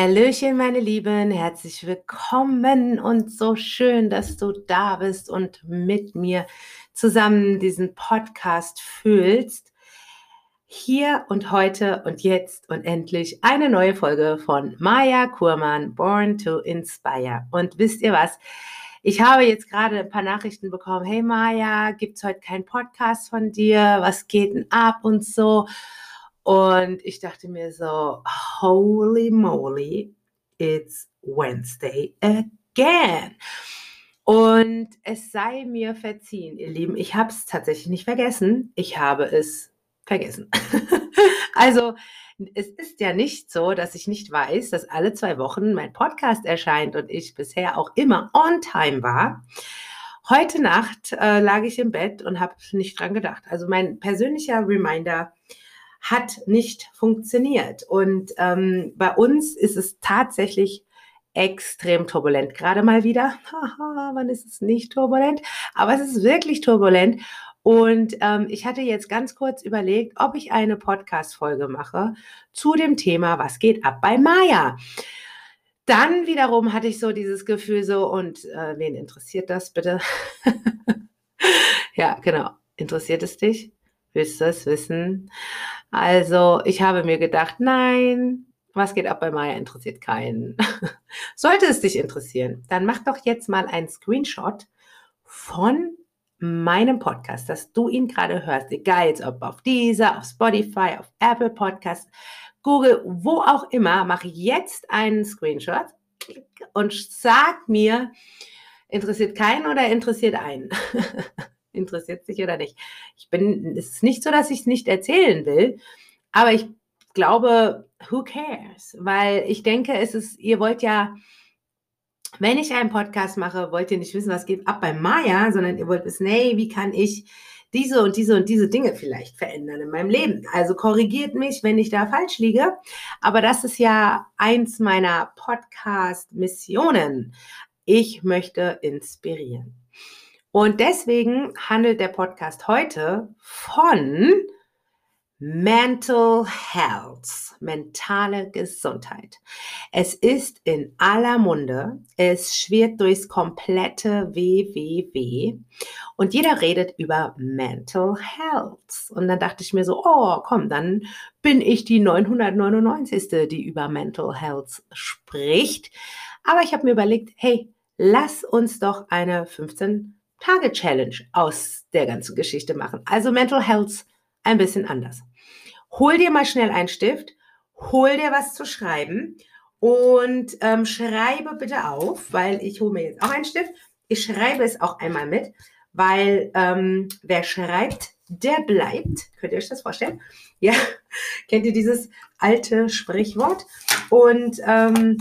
Hallöchen, meine Lieben, herzlich willkommen und so schön, dass du da bist und mit mir zusammen diesen Podcast fühlst. Hier und heute und jetzt und endlich eine neue Folge von Maya Kurmann, Born to Inspire. Und wisst ihr was? Ich habe jetzt gerade ein paar Nachrichten bekommen. Hey Maya, gibt es heute keinen Podcast von dir? Was geht denn ab und so? Und ich dachte mir so, holy moly, it's Wednesday again. Und es sei mir verziehen, ihr Lieben, ich habe es tatsächlich nicht vergessen. Ich habe es vergessen. also es ist ja nicht so, dass ich nicht weiß, dass alle zwei Wochen mein Podcast erscheint und ich bisher auch immer on time war. Heute Nacht äh, lag ich im Bett und habe nicht dran gedacht. Also mein persönlicher Reminder hat nicht funktioniert. Und ähm, bei uns ist es tatsächlich extrem turbulent. Gerade mal wieder. Haha, wann ist es nicht turbulent? Aber es ist wirklich turbulent. Und ähm, ich hatte jetzt ganz kurz überlegt, ob ich eine Podcast-Folge mache zu dem Thema, was geht ab bei Maya. Dann wiederum hatte ich so dieses Gefühl so, und äh, wen interessiert das bitte? ja, genau. Interessiert es dich? Willst du es wissen? Also, ich habe mir gedacht, nein, was geht ab bei Maya interessiert keinen. Sollte es dich interessieren, dann mach doch jetzt mal einen Screenshot von meinem Podcast, dass du ihn gerade hörst, egal jetzt ob auf dieser, auf Spotify, auf Apple Podcast, Google, wo auch immer, mach jetzt einen Screenshot und sag mir, interessiert keinen oder interessiert einen? interessiert sich oder nicht. Ich bin, es ist nicht so, dass ich es nicht erzählen will, aber ich glaube, who cares? Weil ich denke, es ist, ihr wollt ja, wenn ich einen Podcast mache, wollt ihr nicht wissen, was geht ab bei Maya, sondern ihr wollt wissen, hey, wie kann ich diese und diese und diese Dinge vielleicht verändern in meinem Leben. Also korrigiert mich, wenn ich da falsch liege. Aber das ist ja eins meiner Podcast-Missionen. Ich möchte inspirieren. Und deswegen handelt der Podcast heute von Mental Health, mentale Gesundheit. Es ist in aller Munde, es schwirrt durchs komplette WWW und jeder redet über Mental Health. Und dann dachte ich mir so, oh, komm, dann bin ich die 999. die über Mental Health spricht. Aber ich habe mir überlegt, hey, lass uns doch eine 15 Tage-Challenge aus der ganzen Geschichte machen. Also Mental Health ein bisschen anders. Hol dir mal schnell einen Stift, hol dir was zu schreiben und ähm, schreibe bitte auf, weil ich hole mir jetzt auch einen Stift. Ich schreibe es auch einmal mit, weil ähm, wer schreibt, der bleibt. Könnt ihr euch das vorstellen? Ja, kennt ihr dieses alte Sprichwort? Und ähm,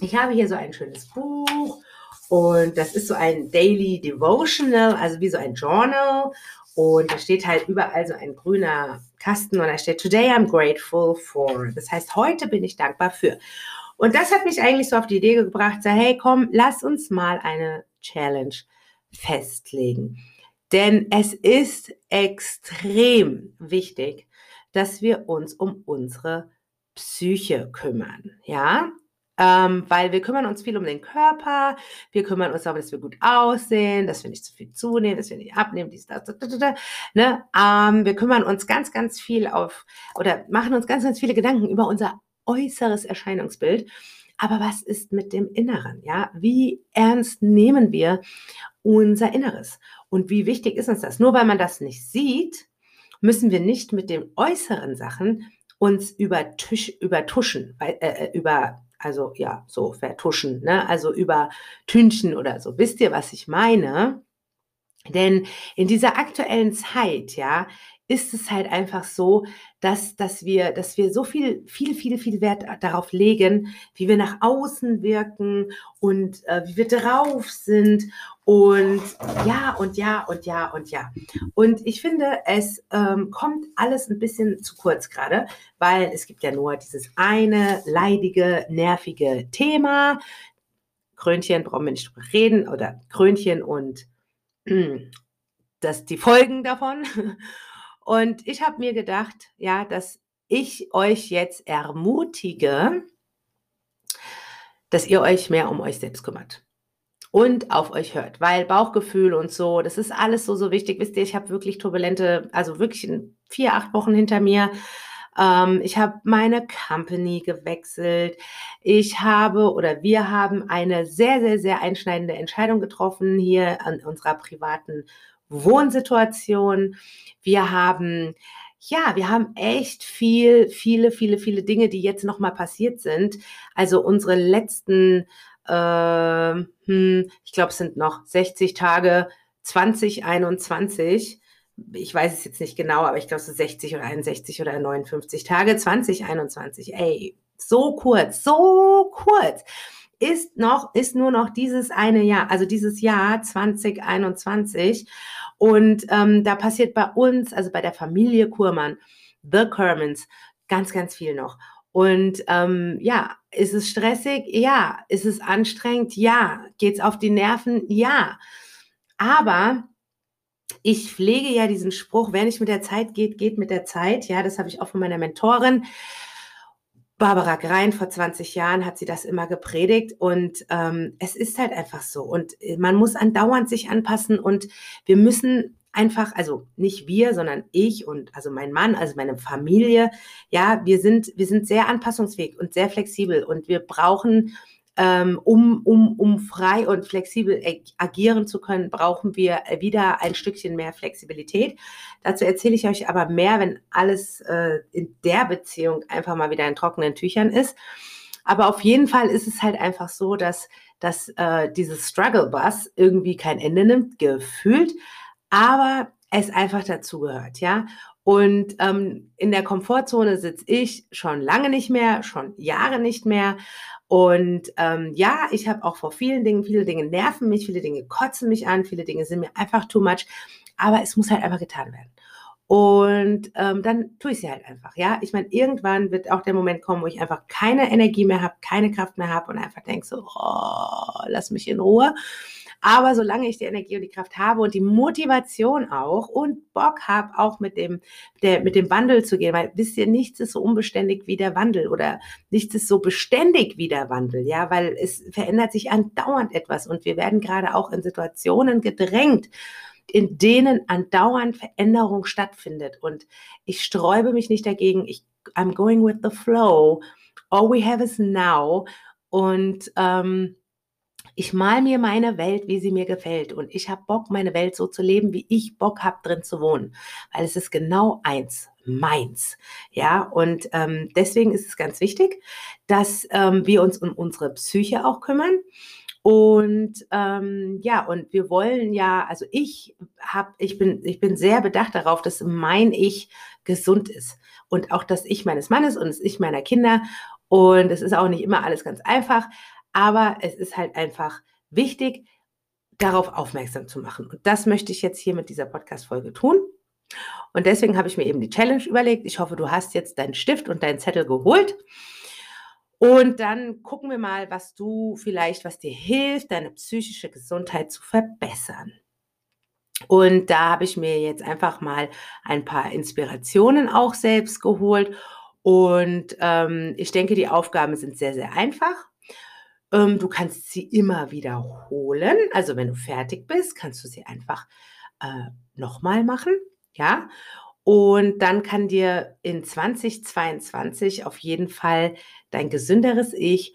ich habe hier so ein schönes Buch und das ist so ein Daily Devotional, also wie so ein Journal. Und da steht halt überall so ein grüner Kasten und da steht Today I'm grateful for. Das heißt, heute bin ich dankbar für. Und das hat mich eigentlich so auf die Idee gebracht, so, hey, komm, lass uns mal eine Challenge festlegen. Denn es ist extrem wichtig, dass wir uns um unsere Psyche kümmern. Ja, ähm, weil wir kümmern uns viel um den Körper, wir kümmern uns darum, dass wir gut aussehen, dass wir nicht zu viel zunehmen, dass wir nicht abnehmen, dies, das, das, das, das ne? Ähm, wir kümmern uns ganz, ganz viel auf oder machen uns ganz, ganz viele Gedanken über unser äußeres Erscheinungsbild. Aber was ist mit dem Inneren? Ja, wie ernst nehmen wir unser Inneres? Und wie wichtig ist uns das? Nur weil man das nicht sieht, müssen wir nicht mit den äußeren Sachen uns übertuschen, äh, äh, über also ja, so vertuschen, ne? also über Tünchen oder so. Wisst ihr, was ich meine? Denn in dieser aktuellen Zeit, ja, ist es halt einfach so, dass, dass, wir, dass wir so viel, viel, viel, viel Wert darauf legen, wie wir nach außen wirken und äh, wie wir drauf sind und ja und ja und ja und ja. Und ich finde, es ähm, kommt alles ein bisschen zu kurz gerade, weil es gibt ja nur dieses eine leidige, nervige Thema. Krönchen brauchen wir nicht drüber reden oder Krönchen und das, die Folgen davon. Und ich habe mir gedacht, ja, dass ich euch jetzt ermutige, dass ihr euch mehr um euch selbst kümmert und auf euch hört, weil Bauchgefühl und so, das ist alles so, so wichtig. Wisst ihr, ich habe wirklich turbulente, also wirklich vier, acht Wochen hinter mir. Ähm, ich habe meine Company gewechselt. Ich habe oder wir haben eine sehr, sehr, sehr einschneidende Entscheidung getroffen hier an unserer privaten Wohnsituation. Wir haben ja, wir haben echt viel, viele, viele, viele Dinge, die jetzt nochmal passiert sind. Also unsere letzten äh, hm, ich glaube, es sind noch 60 Tage 2021. Ich weiß es jetzt nicht genau, aber ich glaube, es sind 60 oder 61 oder 59 Tage 2021. Ey, so kurz, so kurz ist noch, ist nur noch dieses eine Jahr, also dieses Jahr 2021. Und ähm, da passiert bei uns, also bei der Familie Kurmann, The Kermans, ganz, ganz viel noch. Und ähm, ja, ist es stressig? Ja. Ist es anstrengend? Ja. Geht es auf die Nerven? Ja. Aber ich pflege ja diesen Spruch, wer nicht mit der Zeit geht, geht mit der Zeit. Ja, das habe ich auch von meiner Mentorin. Barbara Grein vor 20 Jahren hat sie das immer gepredigt und ähm, es ist halt einfach so und äh, man muss andauernd sich anpassen und wir müssen einfach, also nicht wir, sondern ich und also mein Mann, also meine Familie, ja, wir sind, wir sind sehr anpassungsfähig und sehr flexibel und wir brauchen, um, um, um frei und flexibel agieren zu können, brauchen wir wieder ein Stückchen mehr Flexibilität. Dazu erzähle ich euch aber mehr, wenn alles äh, in der Beziehung einfach mal wieder in trockenen Tüchern ist. Aber auf jeden Fall ist es halt einfach so, dass, dass äh, dieses Struggle Bus irgendwie kein Ende nimmt, gefühlt aber es einfach dazugehört, ja. Und ähm, in der Komfortzone sitze ich schon lange nicht mehr, schon Jahre nicht mehr. Und ähm, ja, ich habe auch vor vielen Dingen, viele Dinge nerven mich, viele Dinge kotzen mich an, viele Dinge sind mir einfach too much. Aber es muss halt einfach getan werden. Und ähm, dann tue ich sie halt einfach. Ja, ich meine, irgendwann wird auch der Moment kommen, wo ich einfach keine Energie mehr habe, keine Kraft mehr habe und einfach denke so, oh, lass mich in Ruhe. Aber solange ich die Energie und die Kraft habe und die Motivation auch und Bock habe, auch mit dem, der, mit dem Wandel zu gehen, weil wisst ihr, nichts ist so unbeständig wie der Wandel oder nichts ist so beständig wie der Wandel, ja, weil es verändert sich andauernd etwas und wir werden gerade auch in Situationen gedrängt, in denen andauernd Veränderung stattfindet. Und ich sträube mich nicht dagegen. Ich, I'm going with the flow. All we have is now. Und ähm, ich mal mir meine Welt, wie sie mir gefällt. Und ich habe Bock, meine Welt so zu leben, wie ich Bock habe, drin zu wohnen. Weil es ist genau eins, meins. Ja, und ähm, deswegen ist es ganz wichtig, dass ähm, wir uns um unsere Psyche auch kümmern. Und ähm, ja, und wir wollen ja, also ich habe, ich bin, ich bin sehr bedacht darauf, dass mein Ich gesund ist und auch das Ich meines Mannes und das Ich meiner Kinder. Und es ist auch nicht immer alles ganz einfach, aber es ist halt einfach wichtig, darauf aufmerksam zu machen. Und das möchte ich jetzt hier mit dieser Podcast-Folge tun. Und deswegen habe ich mir eben die Challenge überlegt. Ich hoffe, du hast jetzt deinen Stift und deinen Zettel geholt. Und dann gucken wir mal, was du vielleicht, was dir hilft, deine psychische Gesundheit zu verbessern. Und da habe ich mir jetzt einfach mal ein paar Inspirationen auch selbst geholt. Und ähm, ich denke, die Aufgaben sind sehr, sehr einfach. Ähm, du kannst sie immer wiederholen. Also wenn du fertig bist, kannst du sie einfach äh, nochmal machen. Ja. Und dann kann dir in 2022 auf jeden Fall dein gesünderes Ich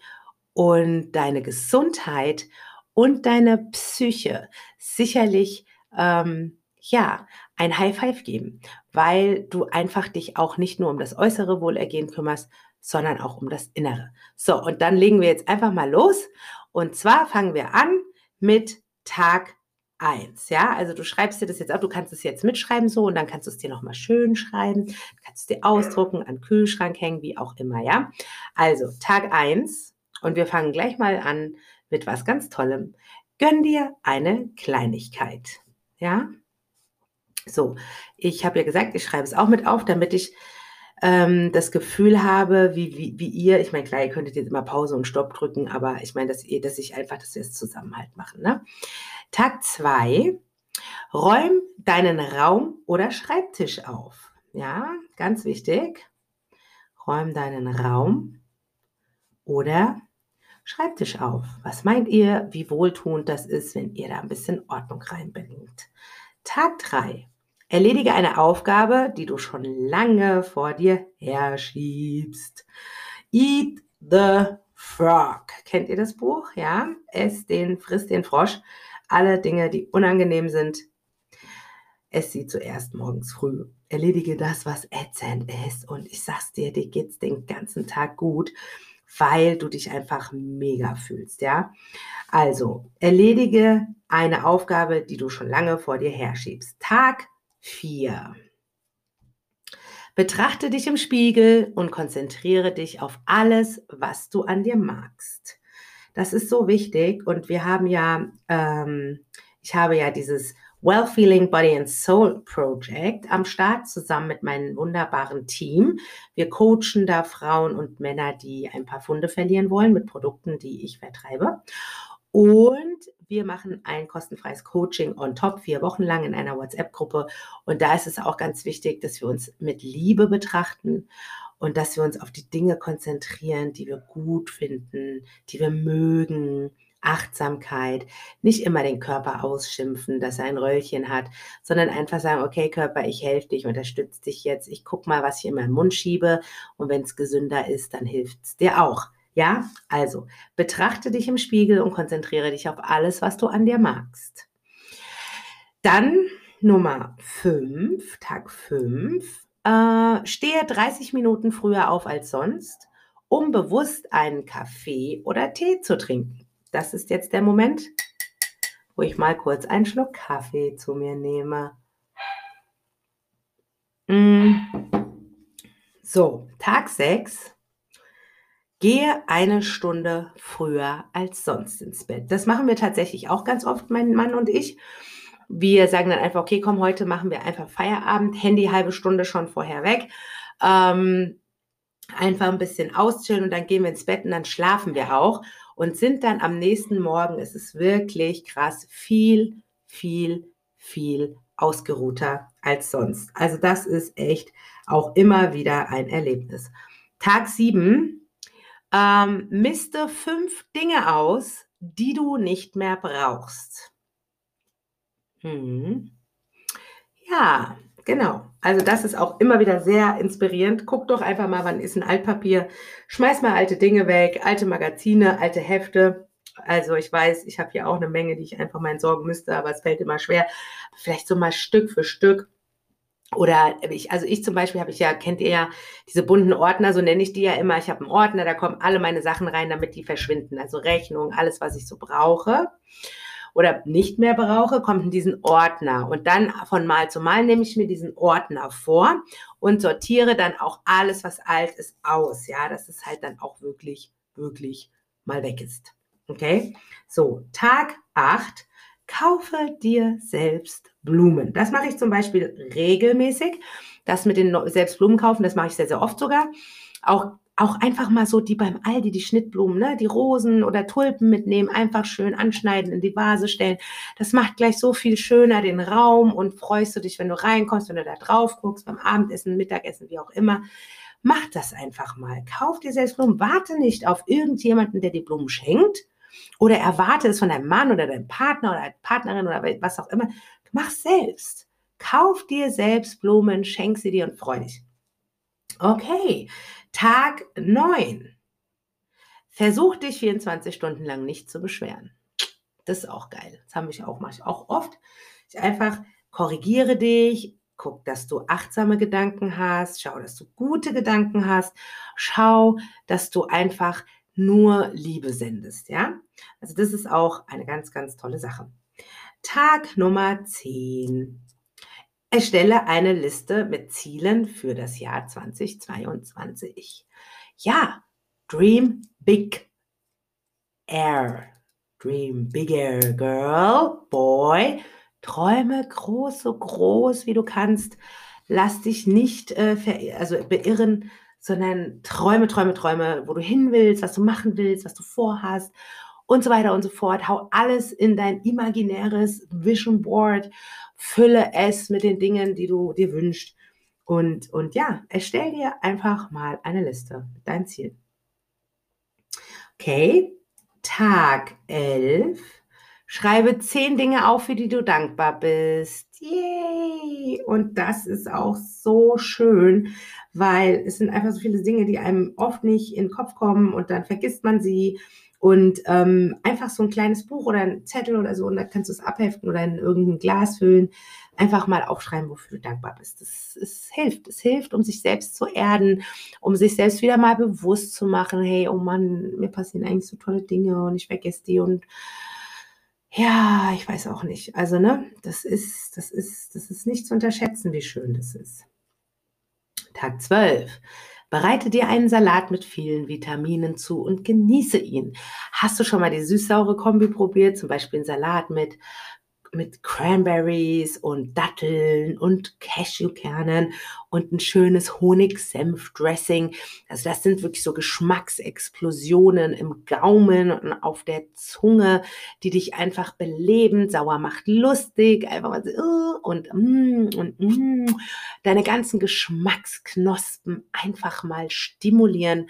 und deine Gesundheit und deine Psyche sicherlich ähm, ja ein High Five geben, weil du einfach dich auch nicht nur um das äußere Wohlergehen kümmerst, sondern auch um das Innere. So, und dann legen wir jetzt einfach mal los. Und zwar fangen wir an mit Tag 1. Ja, also du schreibst dir das jetzt auf, du kannst es jetzt mitschreiben so und dann kannst du es dir nochmal schön schreiben, kannst es dir ausdrucken, an den Kühlschrank hängen, wie auch immer, ja. Also Tag 1 und wir fangen gleich mal an mit was ganz Tollem. Gönn dir eine Kleinigkeit, ja. So, ich habe ja gesagt, ich schreibe es auch mit auf, damit ich ähm, das Gefühl habe, wie, wie, wie ihr, ich meine, klar, ihr könntet jetzt immer Pause und Stopp drücken, aber ich meine, dass ihr, dass ich einfach, dass wir es zusammen halt machen. Ne? Tag 2, räum deinen Raum oder Schreibtisch auf. Ja, ganz wichtig. Räum deinen Raum oder Schreibtisch auf. Was meint ihr, wie wohltuend das ist, wenn ihr da ein bisschen Ordnung reinbringt? Tag 3. Erledige eine Aufgabe, die du schon lange vor dir herschiebst. Eat the Frog. Kennt ihr das Buch? Ja? Ess den, friss den Frosch. Alle Dinge, die unangenehm sind, ess sie zuerst morgens früh. Erledige das, was ätzend ist. Und ich sag's dir, dir geht's den ganzen Tag gut, weil du dich einfach mega fühlst, ja? Also, erledige eine Aufgabe, die du schon lange vor dir herschiebst. Tag 4. Betrachte dich im Spiegel und konzentriere dich auf alles, was du an dir magst. Das ist so wichtig und wir haben ja, ähm, ich habe ja dieses Well Feeling Body and Soul Project am Start zusammen mit meinem wunderbaren Team. Wir coachen da Frauen und Männer, die ein paar Funde verlieren wollen mit Produkten, die ich vertreibe. Und wir machen ein kostenfreies Coaching on top, vier Wochen lang in einer WhatsApp-Gruppe. Und da ist es auch ganz wichtig, dass wir uns mit Liebe betrachten und dass wir uns auf die Dinge konzentrieren, die wir gut finden, die wir mögen. Achtsamkeit, nicht immer den Körper ausschimpfen, dass er ein Röllchen hat, sondern einfach sagen, okay Körper, ich helfe dich, unterstütze dich jetzt, ich gucke mal, was ich in meinen Mund schiebe und wenn es gesünder ist, dann hilft es dir auch. Ja, also betrachte dich im Spiegel und konzentriere dich auf alles, was du an dir magst. Dann Nummer 5, Tag 5, äh, stehe 30 Minuten früher auf als sonst, um bewusst einen Kaffee oder Tee zu trinken. Das ist jetzt der Moment, wo ich mal kurz einen Schluck Kaffee zu mir nehme. Mm. So, Tag 6 Gehe eine Stunde früher als sonst ins Bett. Das machen wir tatsächlich auch ganz oft, mein Mann und ich. Wir sagen dann einfach, okay, komm, heute machen wir einfach Feierabend, Handy halbe Stunde schon vorher weg. Ähm, einfach ein bisschen auschillen und dann gehen wir ins Bett und dann schlafen wir auch und sind dann am nächsten Morgen, es ist wirklich krass, viel, viel, viel ausgeruhter als sonst. Also das ist echt auch immer wieder ein Erlebnis. Tag 7 ähm, miste fünf Dinge aus, die du nicht mehr brauchst. Hm. Ja, genau. Also das ist auch immer wieder sehr inspirierend. Guck doch einfach mal, wann ist ein Altpapier. Schmeiß mal alte Dinge weg, alte Magazine, alte Hefte. Also ich weiß, ich habe hier auch eine Menge, die ich einfach mal entsorgen müsste, aber es fällt immer schwer. Vielleicht so mal Stück für Stück oder ich, also ich zum Beispiel habe ich ja, kennt ihr ja diese bunten Ordner, so nenne ich die ja immer. Ich habe einen Ordner, da kommen alle meine Sachen rein, damit die verschwinden. Also Rechnungen, alles, was ich so brauche oder nicht mehr brauche, kommt in diesen Ordner. Und dann von Mal zu Mal nehme ich mir diesen Ordner vor und sortiere dann auch alles, was alt ist, aus. Ja, dass es halt dann auch wirklich, wirklich mal weg ist. Okay? So, Tag 8 kaufe dir selbst Blumen. Das mache ich zum Beispiel regelmäßig. Das mit den selbst Blumen kaufen, das mache ich sehr, sehr oft sogar. Auch, auch einfach mal so die beim Aldi, die Schnittblumen, ne? die Rosen oder Tulpen mitnehmen, einfach schön anschneiden, in die Vase stellen. Das macht gleich so viel schöner den Raum und freust du dich, wenn du reinkommst, wenn du da drauf guckst, beim Abendessen, Mittagessen, wie auch immer. Mach das einfach mal. Kauf dir selbst Blumen. Warte nicht auf irgendjemanden, der die Blumen schenkt, oder erwarte es von deinem Mann oder deinem Partner oder Partnerin oder was auch immer. Mach selbst. Kauf dir selbst Blumen, schenk sie dir und freu dich. Okay, Tag 9. Versuch dich 24 Stunden lang nicht zu beschweren. Das ist auch geil. Das haben wir auch manchmal auch oft. Ich einfach korrigiere dich, guck, dass du achtsame Gedanken hast, schau, dass du gute Gedanken hast, schau, dass du einfach nur Liebe sendest, ja? Also das ist auch eine ganz, ganz tolle Sache. Tag Nummer 10. Erstelle eine Liste mit Zielen für das Jahr 2022. Ja, Dream Big Air. Dream Bigger, Girl, Boy. Träume groß, so groß wie du kannst. Lass dich nicht äh, also beirren sondern Träume, Träume, Träume, wo du hin willst, was du machen willst, was du vorhast und so weiter und so fort. Hau alles in dein imaginäres Vision Board, fülle es mit den Dingen, die du dir wünschst. Und, und ja, erstell dir einfach mal eine Liste, dein Ziel. Okay, Tag 11. Schreibe zehn Dinge auf, für die du dankbar bist. Yay! Und das ist auch so schön, weil es sind einfach so viele Dinge, die einem oft nicht in den Kopf kommen und dann vergisst man sie. Und ähm, einfach so ein kleines Buch oder ein Zettel oder so, und da kannst du es abheften oder in irgendein Glas füllen. Einfach mal aufschreiben, wofür du dankbar bist. Das, es hilft. Es hilft, um sich selbst zu erden, um sich selbst wieder mal bewusst zu machen, hey, oh Mann, mir passieren eigentlich so tolle Dinge und ich vergesse die und ja, ich weiß auch nicht. Also, ne, das ist, das ist, das ist nicht zu unterschätzen, wie schön das ist. Tag 12. Bereite dir einen Salat mit vielen Vitaminen zu und genieße ihn. Hast du schon mal die süß-saure Kombi probiert? Zum Beispiel einen Salat mit mit Cranberries und Datteln und Cashewkernen und ein schönes Honig-Senf-Dressing. Also das sind wirklich so Geschmacksexplosionen im Gaumen und auf der Zunge, die dich einfach beleben. Sauer macht lustig, einfach mal so, uh, und mm, und mm, deine ganzen Geschmacksknospen einfach mal stimulieren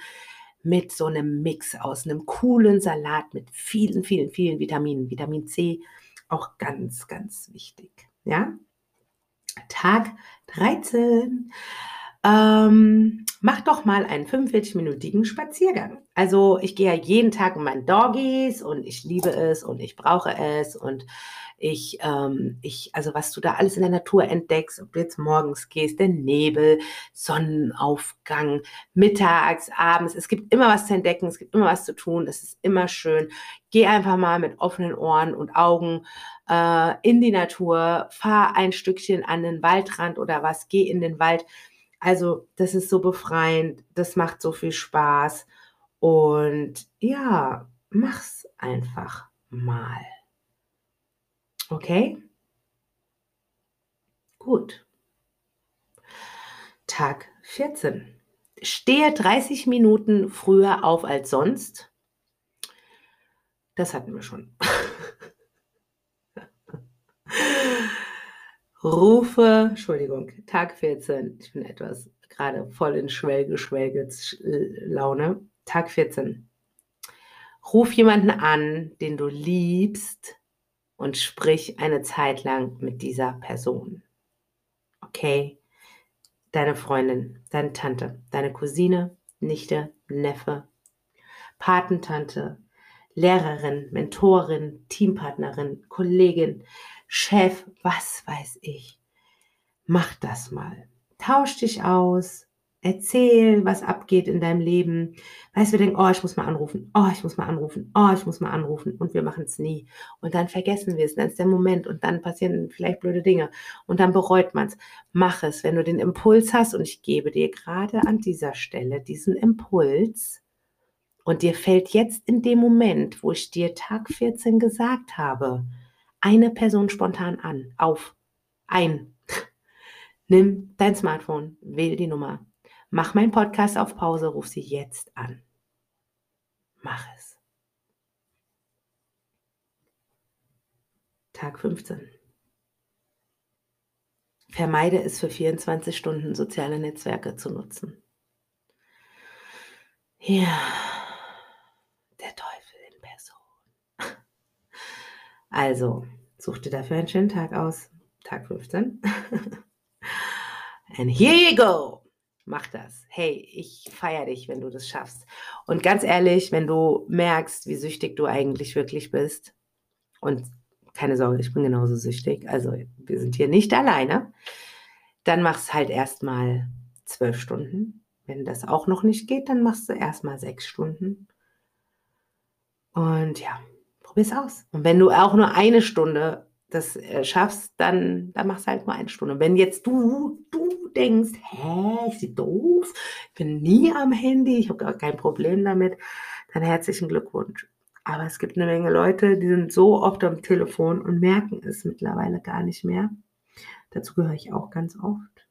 mit so einem Mix aus einem coolen Salat mit vielen, vielen, vielen Vitaminen. Vitamin C, auch ganz, ganz wichtig. Ja? Tag 13. Ähm, mach doch mal einen 45-minütigen Spaziergang. Also ich gehe ja jeden Tag mit meinen Doggies und ich liebe es und ich brauche es und ich, ähm, ich, also was du da alles in der Natur entdeckst, ob du jetzt morgens gehst, der Nebel, Sonnenaufgang, mittags, abends, es gibt immer was zu entdecken, es gibt immer was zu tun, es ist immer schön. Geh einfach mal mit offenen Ohren und Augen äh, in die Natur, fahr ein Stückchen an den Waldrand oder was, geh in den Wald. Also das ist so befreiend, das macht so viel Spaß und ja, mach's einfach mal. Okay? Gut. Tag 14. Stehe 30 Minuten früher auf als sonst. Das hatten wir schon. Rufe, Entschuldigung, Tag 14. Ich bin etwas gerade voll in Schwelge, Schwelge Laune. Tag 14. Ruf jemanden an, den du liebst und sprich eine Zeit lang mit dieser Person. Okay? Deine Freundin, deine Tante, deine Cousine, Nichte, Neffe, Patentante, Lehrerin, Mentorin, Teampartnerin, Kollegin, Chef, was weiß ich. Mach das mal. Tausch dich aus, Erzähl, was abgeht in deinem Leben. Weißt du, wir denken, oh, ich muss mal anrufen, oh, ich muss mal anrufen, oh, ich muss mal anrufen und wir machen es nie. Und dann vergessen wir es, dann ist der Moment und dann passieren vielleicht blöde Dinge und dann bereut man es. Mach es, wenn du den Impuls hast und ich gebe dir gerade an dieser Stelle diesen Impuls und dir fällt jetzt in dem Moment, wo ich dir Tag 14 gesagt habe, eine Person spontan an, auf, ein. Nimm dein Smartphone, wähle die Nummer Mach meinen Podcast auf Pause, ruf sie jetzt an. Mach es. Tag 15. Vermeide es für 24 Stunden soziale Netzwerke zu nutzen. Ja, der Teufel in Person. Also, such dir dafür einen schönen Tag aus. Tag 15. And here you go mach das. Hey, ich feiere dich, wenn du das schaffst. Und ganz ehrlich, wenn du merkst, wie süchtig du eigentlich wirklich bist, und keine Sorge, ich bin genauso süchtig, also wir sind hier nicht alleine, dann machst halt erstmal zwölf Stunden. Wenn das auch noch nicht geht, dann machst du erstmal sechs Stunden. Und ja, probier's aus. Und wenn du auch nur eine Stunde das äh, schaffst, dann, dann machst du halt nur eine Stunde. Wenn jetzt du, du denkst, hä, ist sie doof, ich bin nie am Handy, ich habe gar kein Problem damit, dann herzlichen Glückwunsch. Aber es gibt eine Menge Leute, die sind so oft am Telefon und merken es mittlerweile gar nicht mehr. Dazu gehöre ich auch ganz oft.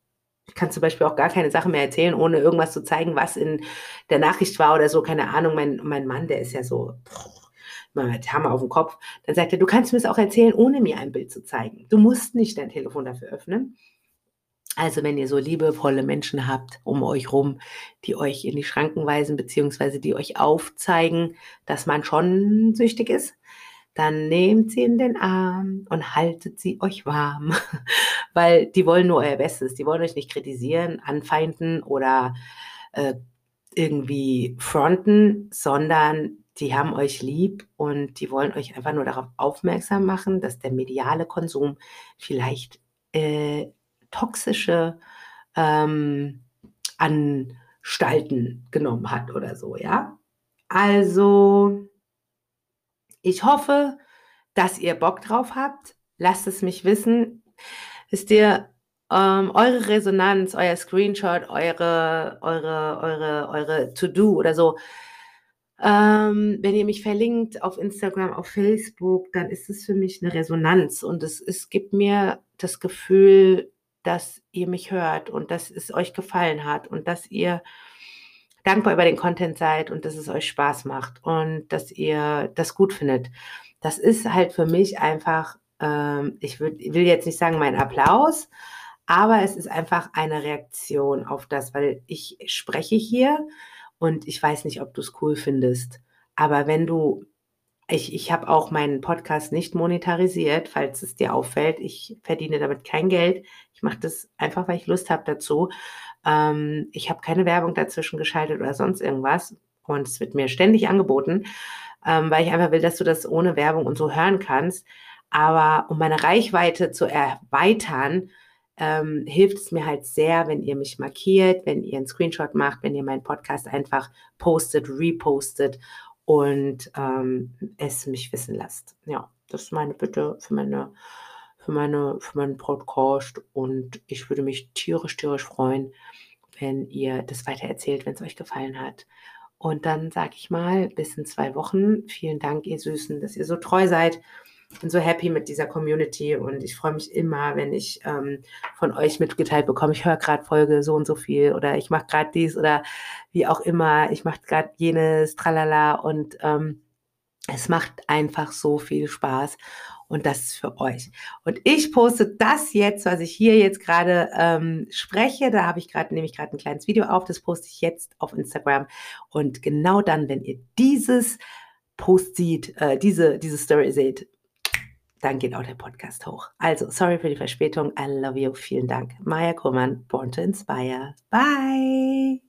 Ich kann zum Beispiel auch gar keine Sachen mehr erzählen, ohne irgendwas zu zeigen, was in der Nachricht war oder so. Keine Ahnung, mein, mein Mann, der ist ja so, man hat Hammer auf dem Kopf, dann sagt er, du kannst mir es auch erzählen, ohne mir ein Bild zu zeigen. Du musst nicht dein Telefon dafür öffnen. Also wenn ihr so liebevolle Menschen habt um euch rum, die euch in die Schranken weisen, beziehungsweise die euch aufzeigen, dass man schon süchtig ist, dann nehmt sie in den Arm und haltet sie euch warm, weil die wollen nur euer Bestes. Die wollen euch nicht kritisieren, anfeinden oder äh, irgendwie fronten, sondern die haben euch lieb und die wollen euch einfach nur darauf aufmerksam machen, dass der mediale Konsum vielleicht äh, toxische ähm, Anstalten genommen hat oder so, ja. Also, ich hoffe, dass ihr Bock drauf habt. Lasst es mich wissen. Ist dir ähm, eure Resonanz, euer Screenshot, eure, eure, eure, eure To-Do oder so. Ähm, wenn ihr mich verlinkt auf Instagram, auf Facebook, dann ist es für mich eine Resonanz und es, es gibt mir das Gefühl, dass ihr mich hört und dass es euch gefallen hat und dass ihr dankbar über den Content seid und dass es euch Spaß macht und dass ihr das gut findet. Das ist halt für mich einfach, ähm, ich würd, will jetzt nicht sagen mein Applaus, aber es ist einfach eine Reaktion auf das, weil ich spreche hier und ich weiß nicht, ob du es cool findest. Aber wenn du ich, ich habe auch meinen Podcast nicht monetarisiert, falls es dir auffällt. Ich verdiene damit kein Geld. Ich mache das einfach, weil ich Lust habe dazu. Ähm, ich habe keine Werbung dazwischen geschaltet oder sonst irgendwas. Und es wird mir ständig angeboten, ähm, weil ich einfach will, dass du das ohne Werbung und so hören kannst. Aber um meine Reichweite zu erweitern, ähm, hilft es mir halt sehr, wenn ihr mich markiert, wenn ihr einen Screenshot macht, wenn ihr meinen Podcast einfach postet, repostet und ähm, es mich wissen lasst. Ja, das ist meine Bitte für meine, für meine, für meinen Podcast und ich würde mich tierisch, tierisch freuen, wenn ihr das weiter erzählt, wenn es euch gefallen hat. Und dann sage ich mal, bis in zwei Wochen. Vielen Dank, ihr Süßen, dass ihr so treu seid bin so happy mit dieser Community und ich freue mich immer, wenn ich ähm, von euch mitgeteilt bekomme, ich höre gerade Folge so und so viel oder ich mache gerade dies oder wie auch immer, ich mache gerade jenes, tralala und ähm, es macht einfach so viel Spaß und das ist für euch. Und ich poste das jetzt, was ich hier jetzt gerade ähm, spreche. Da habe ich gerade, nehme ich gerade ein kleines Video auf, das poste ich jetzt auf Instagram. Und genau dann, wenn ihr dieses Post sieht, äh, diese, diese Story seht, dann geht auch der Podcast hoch. Also, sorry für die Verspätung. I love you. Vielen Dank. Maya Krummann, Born to Inspire. Bye.